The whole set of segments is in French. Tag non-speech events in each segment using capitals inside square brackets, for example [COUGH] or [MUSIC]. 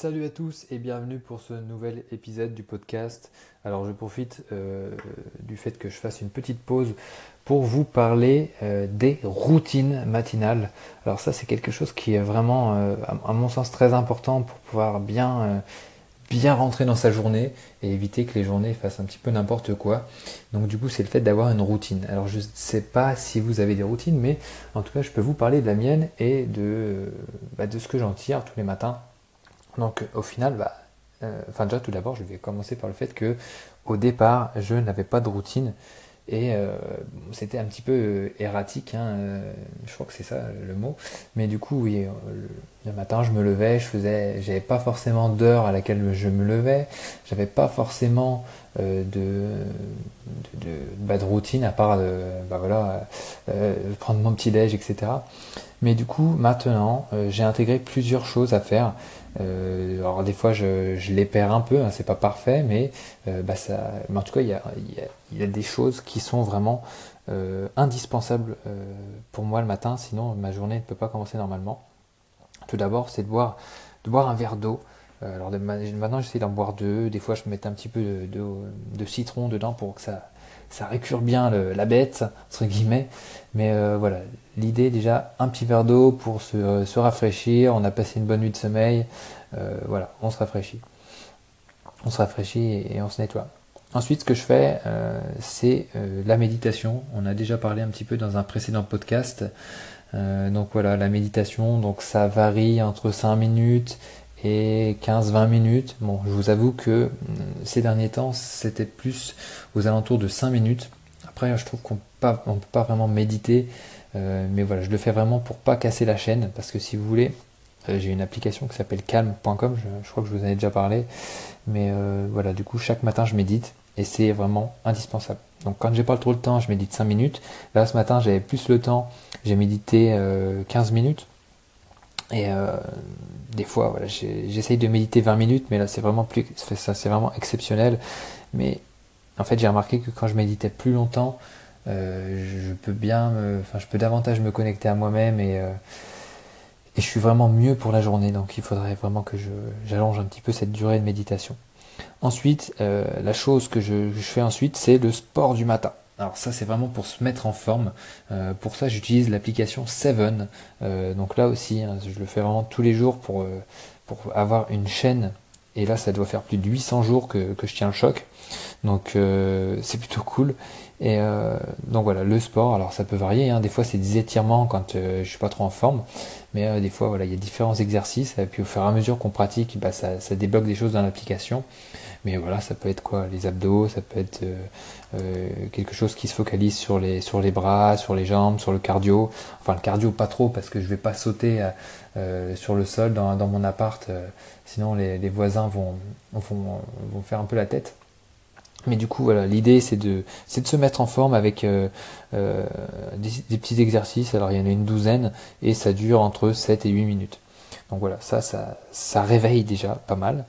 Salut à tous et bienvenue pour ce nouvel épisode du podcast. Alors je profite euh, du fait que je fasse une petite pause pour vous parler euh, des routines matinales. Alors ça c'est quelque chose qui est vraiment euh, à mon sens très important pour pouvoir bien bien rentrer dans sa journée et éviter que les journées fassent un petit peu n'importe quoi. Donc du coup c'est le fait d'avoir une routine. Alors je ne sais pas si vous avez des routines mais en tout cas je peux vous parler de la mienne et de, bah, de ce que j'en tire tous les matins donc au final, bah, euh, enfin déjà tout d'abord, je vais commencer par le fait que au départ, je n'avais pas de routine et euh, c'était un petit peu euh, erratique. Hein, je crois que c'est ça le mot. Mais du coup, oui, le, matin, je me levais, je faisais, j'avais pas forcément d'heure à laquelle je me levais, j'avais pas forcément de, de, routine à part de, bah, voilà, prendre mon petit déj, etc. Mais du coup, maintenant, j'ai intégré plusieurs choses à faire. Euh, alors des fois je, les perds un peu, hein, c'est pas parfait, mais, euh, bah, ça, mais en tout cas il y a, y a, des choses qui sont vraiment euh, indispensables pour moi le matin, sinon ma journée ne peut pas commencer normalement. Tout d'abord c'est de boire, de boire un verre d'eau. alors maintenant j'essaie d'en boire deux, des fois je mets un petit peu de, de, citron dedans pour que ça, ça récure bien la bête, entre guillemets. Mais voilà, l'idée déjà, un petit verre d'eau pour se, se, rafraîchir, on a passé une bonne nuit de sommeil, euh, voilà, on se rafraîchit. On se rafraîchit et, on se nettoie. Ensuite, ce que je fais, euh, c'est euh, la méditation. On a déjà parlé un petit peu dans un précédent podcast. donc voilà, la méditation, donc ça varie entre 5 minutes et 15-20 minutes. Bon, je vous avoue que ces derniers temps, c'était plus aux alentours de 5 minutes. Après, je trouve qu'on ne peut pas vraiment méditer, mais voilà, je le fais vraiment pour pas casser la chaîne, parce que si vous voulez, euh, j'ai une application qui s'appelle calm.com, je, crois que je vous en ai déjà parlé. Mais euh, voilà, du coup, chaque matin, je médite et c'est vraiment indispensable. Donc quand j'ai pas trop le temps, je médite 5 minutes. Là, ce matin, j'avais plus le temps, j'ai médité 15 euh, minutes. Et des fois, voilà, j'essaye de méditer 20 minutes, mais là, c'est vraiment plus, ça, c'est vraiment exceptionnel. Mais en fait, j'ai remarqué que quand je méditais plus longtemps, je peux bien, enfin, je peux davantage me connecter à moi-même et et je suis vraiment mieux pour la journée. Donc il faudrait vraiment que j'allonge un petit peu cette durée de méditation. Ensuite, euh, la chose que je, fais ensuite, c'est le sport du matin. Alors ça, c'est vraiment pour se mettre en forme. Euh, pour ça, j'utilise l'application Seven. Euh, donc là aussi, hein, je le fais vraiment tous les jours pour, pour avoir une chaîne. Et là, ça doit faire plus de 800 jours que, que je tiens le choc. Donc c'est plutôt cool. Et donc voilà, le sport, alors ça peut varier. Hein. Des fois, c'est des étirements quand je suis pas trop en forme. Mais euh, des fois, voilà, il y a différents exercices, et puis au fur et à mesure qu'on pratique, bah, ça, débloque des choses dans l'application. Mais voilà, ça peut être quoi? Les abdos, ça peut être euh, euh, quelque chose qui se focalise sur les, sur les bras, sur les jambes, sur le cardio. Enfin, le cardio, pas trop, parce que je vais pas sauter sur le sol dans, dans mon appart, sinon les, les voisins vont, vont, vont faire un peu la tête. Mais du coup, voilà, l'idée c'est de, c'est de se mettre en forme avec euh, euh, des, petits exercices. Alors il y en a une douzaine et ça dure entre 7 et 8 minutes. Donc voilà, ça, ça, ça réveille déjà pas mal.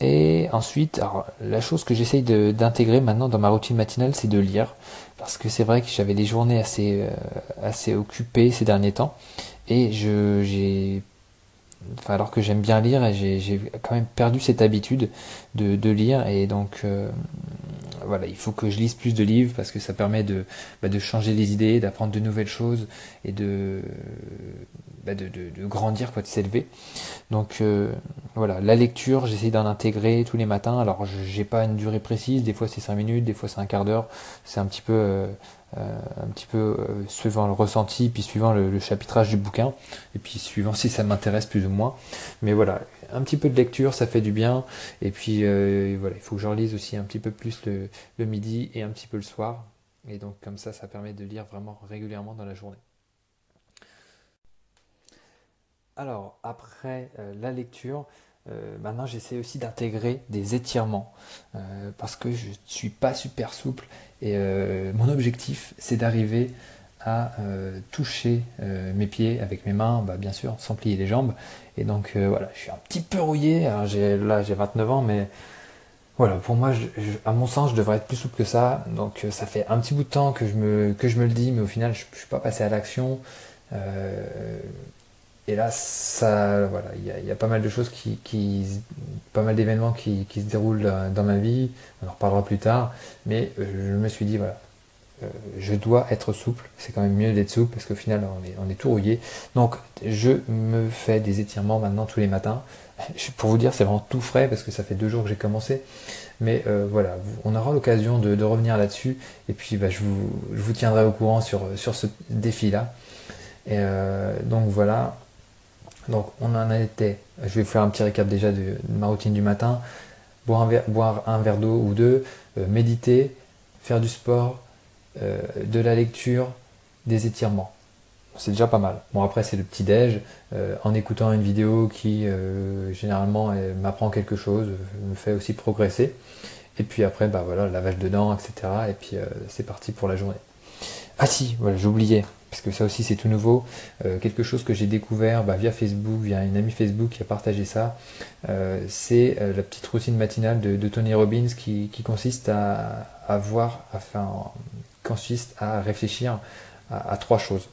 Et ensuite, alors, la chose que j'essaye d'intégrer maintenant dans ma routine matinale, c'est de lire. Parce que c'est vrai que j'avais des journées assez, euh, assez occupées ces derniers temps. Et je, j'ai alors que j'aime bien lire, j'ai quand même perdu cette habitude de, lire et donc euh, voilà, il faut que je lise plus de livres parce que ça permet de, bah, de changer les idées, d'apprendre de nouvelles choses et de, bah, de, de, grandir, quoi, de s'élever. Donc euh, voilà, la lecture, j'essaie d'en intégrer tous les matins. Alors j'ai pas une durée précise, des fois c'est 5 minutes, des fois c'est un quart d'heure, c'est un petit peu euh, un petit peu euh, suivant le ressenti, puis suivant le, chapitrage du bouquin, et puis suivant [LAUGHS] si ça m'intéresse plus ou moins. Mais voilà, un petit peu de lecture, ça fait du bien. Et puis euh, voilà, il faut que je relise aussi un petit peu plus le, midi et un petit peu le soir. Et donc comme ça, ça permet de lire vraiment régulièrement dans la journée. Alors, après la lecture, euh, maintenant, j'essaie aussi d'intégrer des étirements euh, parce que je ne suis pas super souple et euh, mon objectif, c'est d'arriver à toucher mes pieds avec mes mains, bah, bien sûr, sans plier les jambes. Et donc voilà, je suis un petit peu rouillé. Alors, là, j'ai 29 ans, mais voilà, pour moi, à mon sens, je devrais être plus souple que ça. Donc ça fait un petit bout de temps que je me, que je me le dis, mais au final, je ne suis pas passé à l'action. Et là, ça, voilà, il y, a pas mal de choses qui, pas mal d'événements qui, se déroulent dans ma vie. On en reparlera plus tard. Mais je me suis dit, voilà, je dois être souple. C'est quand même mieux d'être souple parce qu'au final, on est, on tout rouillé. Donc, je me fais des étirements maintenant tous les matins. [LAUGHS] Pour vous dire, c'est vraiment tout frais parce que ça fait deux jours que j'ai commencé. Mais euh, voilà, on aura l'occasion de, revenir là-dessus. Et puis, bah, je, vous, tiendrai au courant sur, ce défi-là. Et euh, donc voilà. Donc on en été. Je vais faire un petit récap déjà de, ma routine du matin. Boire un verre, d'eau ou deux, euh, méditer, faire du sport, de la lecture, des étirements c'est déjà pas mal. Bon après c'est le petit déj, euh, en écoutant une vidéo qui euh, généralement m'apprend quelque chose, me fait aussi progresser. Et puis après bah voilà, lavage de dents, etc. Et puis euh, c'est parti pour la journée. Ah si, voilà, j'ai oublié, parce que ça aussi c'est tout nouveau, quelque chose que j'ai découvert bah, via Facebook, via une amie Facebook qui a partagé ça, c'est la petite routine matinale de, Tony Robbins qui, consiste à, avoir, enfin, consiste à réfléchir à trois choses.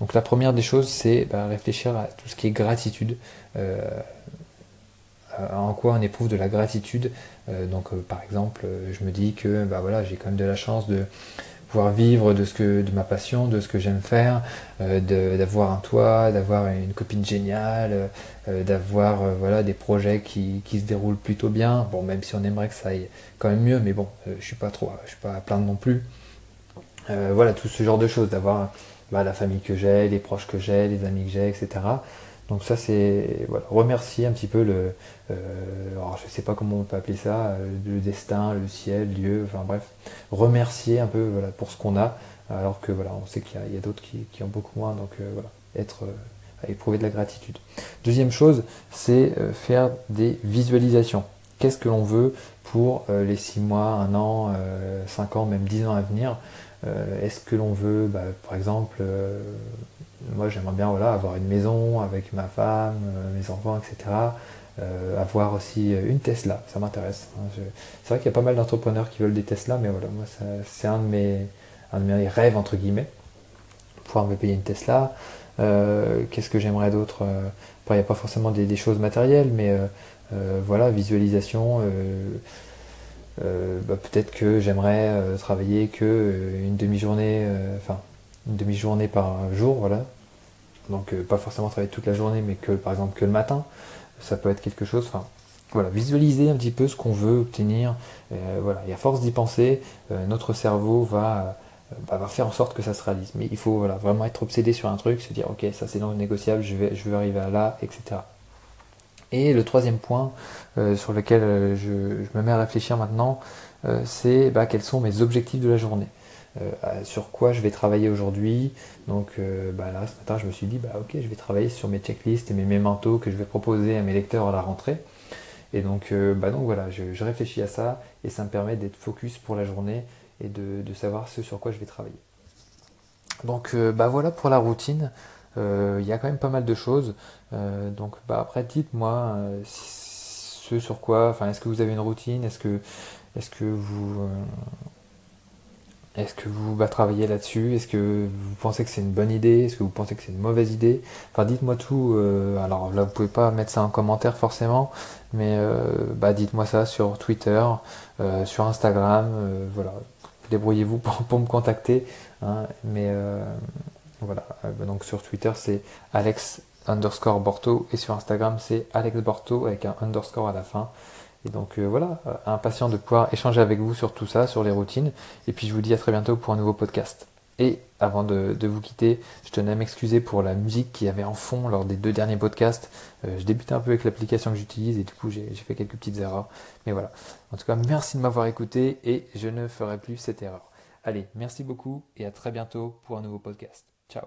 Donc la première des choses, c'est bah, réfléchir à tout ce qui est gratitude. Euh, en quoi on éprouve de la gratitude. Euh, donc euh, par exemple, je me dis que bah, voilà, j'ai quand même de la chance de pouvoir vivre de ce que de ma passion, de ce que j'aime faire, d'avoir un toit, d'avoir une copine géniale, d'avoir voilà des projets qui, qui, se déroulent plutôt bien. Bon, même si on aimerait que ça aille quand même mieux, mais bon, je suis pas trop, je suis pas à plaindre non plus. voilà tout ce genre de choses, d'avoir bah, la famille que j'ai, les proches que j'ai, les amis que j'ai, etc. Donc ça c'est remercier un petit peu le, euh, alors je sais pas comment on peut appeler ça, euh, le destin, le ciel, Dieu, enfin bref, remercier un peu voilà, pour ce qu'on a, alors que voilà, on sait qu'il y a, d'autres qui, ont beaucoup moins, donc euh, voilà, être éprouver de la gratitude. Deuxième chose, c'est faire des visualisations. Qu'est-ce que l'on veut pour les 6 mois, 1 an, 5 ans, même 10 ans à venir? Est-ce que l'on veut, bah, par exemple, moi j'aimerais bien voilà, avoir une maison avec ma femme, euh, mes enfants, etc. avoir aussi une Tesla, ça m'intéresse. Hein. c'est vrai qu'il y a pas mal d'entrepreneurs qui veulent des Tesla, mais voilà, moi c'est un, de mes, un de mes rêves, entre guillemets, pouvoir me payer une Tesla. Qu'est-ce que j'aimerais d'autre Il n'y a pas forcément des, choses matérielles, mais voilà, visualisation. Euh, bah, peut-être que j'aimerais euh, travailler que euh, une demi-journée, enfin une demi-journée par jour, voilà. Donc pas forcément travailler toute la journée, mais que par exemple que le matin, ça peut être quelque chose. Enfin, voilà, visualiser un petit peu ce qu'on veut obtenir. voilà, et à force d'y penser, notre cerveau va, bah, va faire en sorte que ça se réalise. Mais il faut voilà, vraiment être obsédé sur un truc, se dire ok, ça c'est non négociable, je vais, je veux arriver à là, etc. Et le troisième point euh, sur lequel euh, je, me mets à réfléchir maintenant, euh, c'est bah, quels sont mes objectifs de la journée. Sur quoi je vais travailler aujourd'hui. Donc bah, là, ce matin, je me suis dit, bah, ok, je vais travailler sur mes checklists et mes mémentos que je vais proposer à mes lecteurs à la rentrée. Et donc, bah, donc voilà, je, réfléchis à ça et ça me permet d'être focus pour la journée et de, savoir ce sur quoi je vais travailler. Donc bah voilà pour la routine. Il y a quand même pas mal de choses. Euh, donc bah, après, dites-moi euh, ce sur quoi, enfin, est-ce que vous avez une routine, est-ce que, est-ce que vous, euh, est-ce que vous bah, travaillez là-dessus, est-ce que vous pensez que c'est une bonne idée, est-ce que vous pensez que c'est une mauvaise idée, enfin, dites-moi tout. alors là, vous pouvez pas mettre ça en commentaire forcément, mais bah, dites-moi ça sur Twitter, sur Instagram, voilà, débrouillez-vous pour, me contacter, hein, mais voilà, donc sur Twitter c'est Alex underscore Borto et sur Instagram c'est Alex Borto avec un underscore à la fin. Et donc euh, voilà, euh, impatient de pouvoir échanger avec vous sur tout ça, sur les routines. Et puis je vous dis à très bientôt pour un nouveau podcast. Et avant de, vous quitter, je tenais à m'excuser pour la musique qu'il y avait en fond lors des deux derniers podcasts. Euh, je débutais un peu avec l'application que j'utilise et du coup j'ai fait quelques petites erreurs. Mais voilà. En tout cas, merci de m'avoir écouté et je ne ferai plus cette erreur. Allez, merci beaucoup et à très bientôt pour un nouveau podcast. Ciao